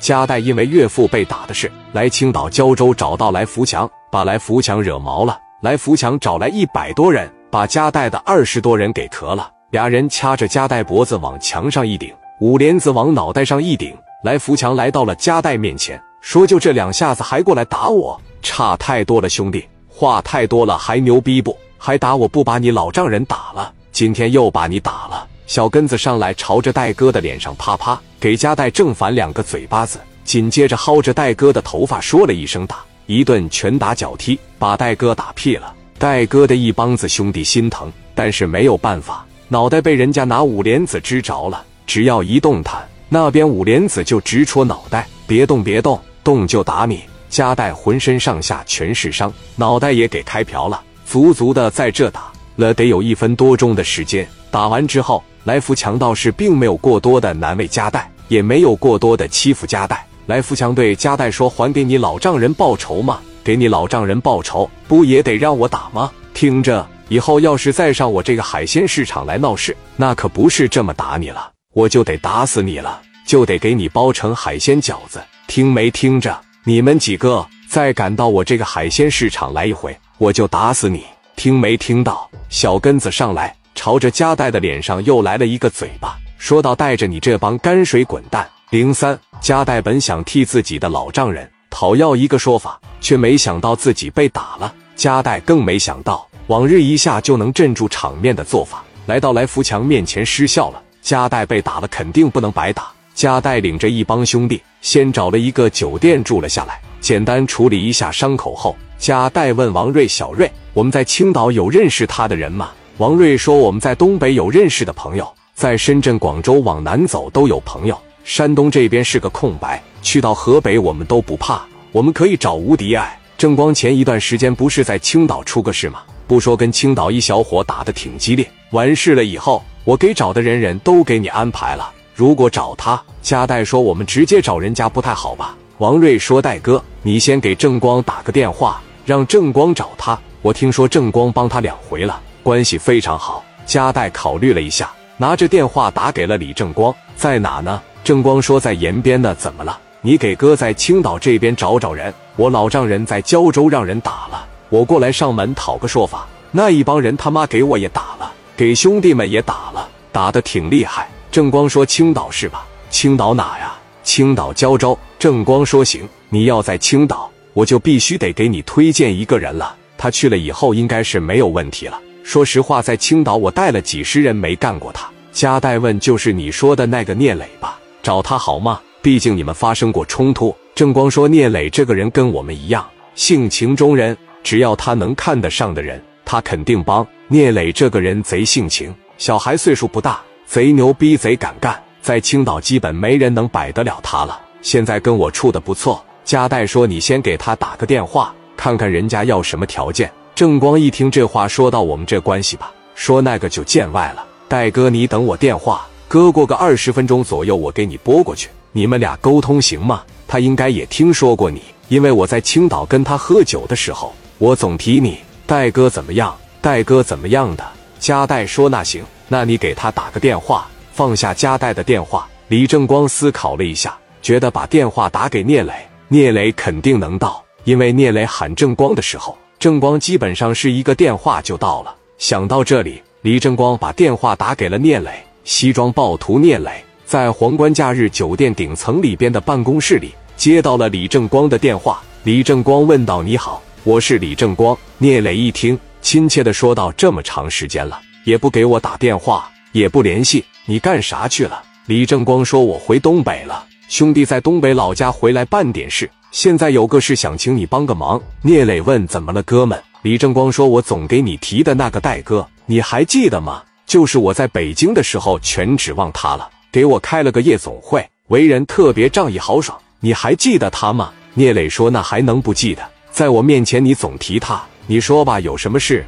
加代因为岳父被打的事，来青岛胶州找到来福强，把来福强惹毛了。来福强找来一百多人，把加代的二十多人给磕了。俩人掐着加代脖子往墙上一顶，五莲子往脑袋上一顶。来福强来到了加代面前，说：“就这两下子还过来打我，差太多了，兄弟，话太多了，还牛逼不？还打我不把你老丈人打了？今天又把你打了。”小根子上来，朝着戴哥的脸上啪啪给加代正反两个嘴巴子，紧接着薅着戴哥的头发说了一声打，一顿拳打脚踢，把戴哥打屁了。戴哥的一帮子兄弟心疼，但是没有办法，脑袋被人家拿五莲子支着了，只要一动弹，那边五莲子就直戳脑袋，别动别动，动就打你。加代浑身上下全是伤，脑袋也给开瓢了，足足的在这打了得有一分多钟的时间。打完之后。来福强倒是并没有过多的难为加代，也没有过多的欺负加代。来福强对加代说：“还给你老丈人报仇吗？给你老丈人报仇，不也得让我打吗？听着，以后要是再上我这个海鲜市场来闹事，那可不是这么打你了，我就得打死你了，就得给你包成海鲜饺子。听没听着？你们几个再敢到我这个海鲜市场来一回，我就打死你。听没听到？小根子上来。”朝着加代的脸上又来了一个嘴巴，说道：“带着你这帮泔水滚蛋！”零三，加代本想替自己的老丈人讨要一个说法，却没想到自己被打了。加代更没想到，往日一下就能镇住场面的做法，来到来福强面前失效了。加代被打了，肯定不能白打。加代领着一帮兄弟，先找了一个酒店住了下来，简单处理一下伤口后，加代问王瑞：“小瑞，我们在青岛有认识他的人吗？”王瑞说：“我们在东北有认识的朋友，在深圳、广州往南走都有朋友。山东这边是个空白，去到河北我们都不怕，我们可以找吴迪爱。正光前一段时间不是在青岛出个事吗？不说跟青岛一小伙打得挺激烈，完事了以后，我给找的人人都给你安排了。如果找他，加代说我们直接找人家不太好吧？”王瑞说：“戴哥，你先给正光打个电话，让正光找他。我听说正光帮他两回了。”关系非常好，加代考虑了一下，拿着电话打给了李正光，在哪呢？正光说在延边呢。怎么了？你给哥在青岛这边找找人。我老丈人在胶州让人打了，我过来上门讨个说法。那一帮人他妈给我也打了，给兄弟们也打了，打的挺厉害。正光说青岛是吧？青岛哪呀？青岛胶州。正光说行，你要在青岛，我就必须得给你推荐一个人了。他去了以后，应该是没有问题了。说实话，在青岛我带了几十人没干过他。加代问：“就是你说的那个聂磊吧？找他好吗？毕竟你们发生过冲突。”正光说：“聂磊这个人跟我们一样，性情中人，只要他能看得上的人，他肯定帮。聂磊这个人贼性情，小孩岁数不大，贼牛逼，贼敢干，在青岛基本没人能摆得了他了。现在跟我处的不错。”加代说：“你先给他打个电话，看看人家要什么条件。”正光一听这话，说到我们这关系吧，说那个就见外了。戴哥，你等我电话，哥过个二十分钟左右，我给你拨过去，你们俩沟通行吗？他应该也听说过你，因为我在青岛跟他喝酒的时候，我总提你。戴哥怎么样？戴哥怎么样的？加代说那行，那你给他打个电话。放下加代的电话，李正光思考了一下，觉得把电话打给聂磊，聂磊肯定能到，因为聂磊喊正光的时候。正光基本上是一个电话就到了。想到这里，李正光把电话打给了聂磊。西装暴徒聂磊在皇冠假日酒店顶层里边的办公室里接到了李正光的电话。李正光问道：“你好，我是李正光。”聂磊一听，亲切的说道：“这么长时间了，也不给我打电话，也不联系，你干啥去了？”李正光说：“我回东北了，兄弟在东北老家回来办点事。”现在有个事想请你帮个忙。聂磊问：“怎么了，哥们？”李正光说：“我总给你提的那个戴哥，你还记得吗？就是我在北京的时候全指望他了，给我开了个夜总会，为人特别仗义豪爽。你还记得他吗？”聂磊说：“那还能不记得？在我面前你总提他，你说吧，有什么事？”